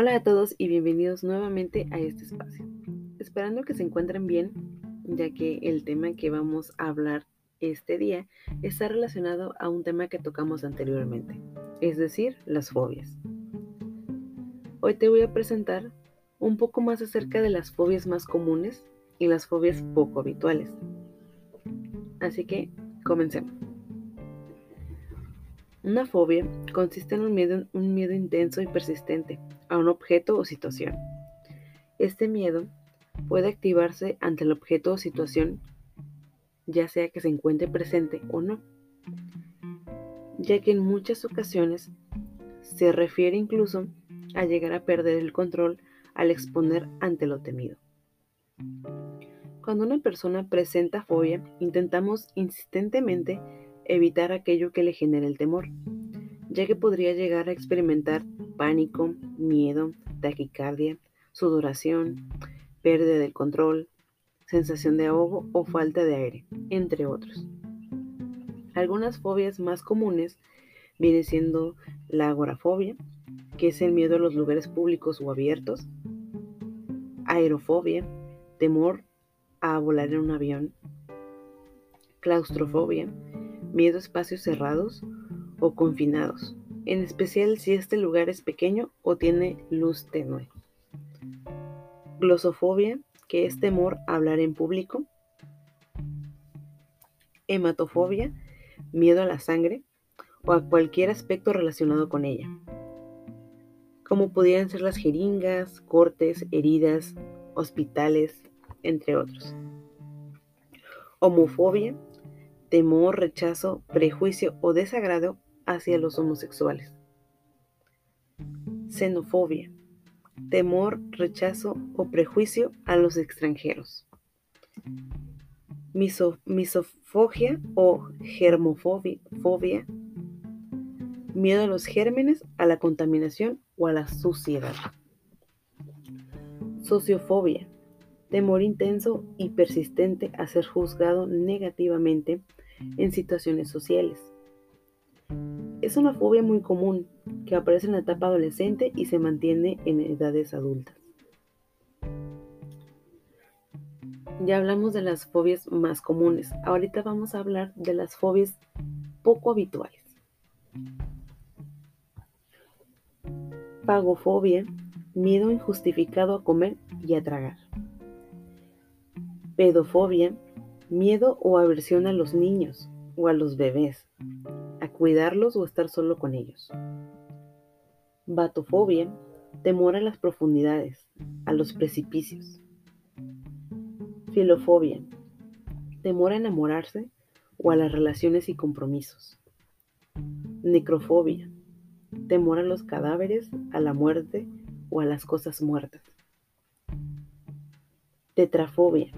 Hola a todos y bienvenidos nuevamente a este espacio. Esperando que se encuentren bien, ya que el tema que vamos a hablar este día está relacionado a un tema que tocamos anteriormente, es decir, las fobias. Hoy te voy a presentar un poco más acerca de las fobias más comunes y las fobias poco habituales. Así que comencemos. Una fobia consiste en un miedo, intenso y persistente a un objeto o situación. Este miedo puede activarse ante el objeto o situación, ya sea que se encuentre presente o no, ya que en muchas ocasiones se refiere incluso a llegar a perder el control al exponer ante lo temido. Cuando una persona presenta fobia, intentamos insistentemente evitar aquello que le genere el temor, ya que podría llegar a experimentar pánico, miedo, taquicardia, sudoración, pérdida del control, sensación de ahogo o falta de aire, entre otros. Algunas fobias más comunes vienen siendo la agorafobia, que es el miedo a los lugares públicos o abiertos, aerofobia, temor a volar en un avión, claustrofobia, miedo a espacios cerrados o confinados, en especial si este lugar es pequeño o tiene luz tenue. Glosofobia, que es temor a hablar en público. Hematofobia, miedo a la sangre o a cualquier aspecto relacionado con ella, como pudieran ser las jeringas, cortes, heridas, hospitales, entre otros. Homofobia, temor, rechazo, prejuicio o desagrado hacia los homosexuales. Xenofobia, temor, rechazo o prejuicio a los extranjeros. misofogia o germofobia, miedo a los gérmenes, a la contaminación o a la suciedad. Sociofobia, temor intenso y persistente a ser juzgado negativamente en situaciones sociales. Es una fobia muy común que aparece en la etapa adolescente y se mantiene en edades adultas. Ya hablamos de las fobias más comunes. Ahorita vamos a hablar de las fobias poco habituales. Pagofobia, miedo injustificado a comer y a tragar. Pedofobia, miedo o aversión a los niños o a los bebés, a cuidarlos o estar solo con ellos. Batofobia, temor a las profundidades, a los precipicios. Filofobia, temor a enamorarse o a las relaciones y compromisos. Necrofobia, temor a los cadáveres, a la muerte o a las cosas muertas. Tetrafobia,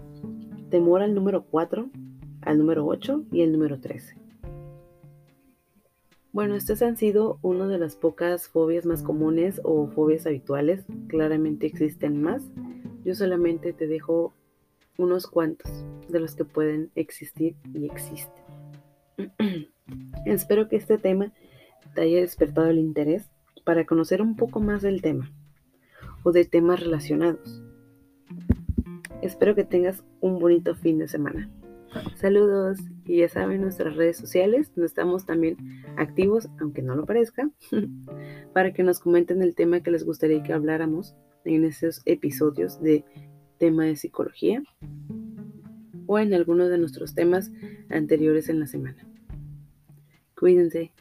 temor al número 4, al número 8 y el número 13. Bueno, estas han sido una de las pocas fobias más comunes o fobias habituales. Claramente existen más. Yo solamente te dejo unos cuantos de los que pueden existir y existen. Espero que este tema te haya despertado el interés para conocer un poco más del tema o de temas relacionados. Espero que tengas un bonito fin de semana. Saludos y ya saben nuestras redes sociales, donde estamos también activos, aunque no lo parezca, para que nos comenten el tema que les gustaría que habláramos en esos episodios de tema de psicología o en alguno de nuestros temas anteriores en la semana. Cuídense.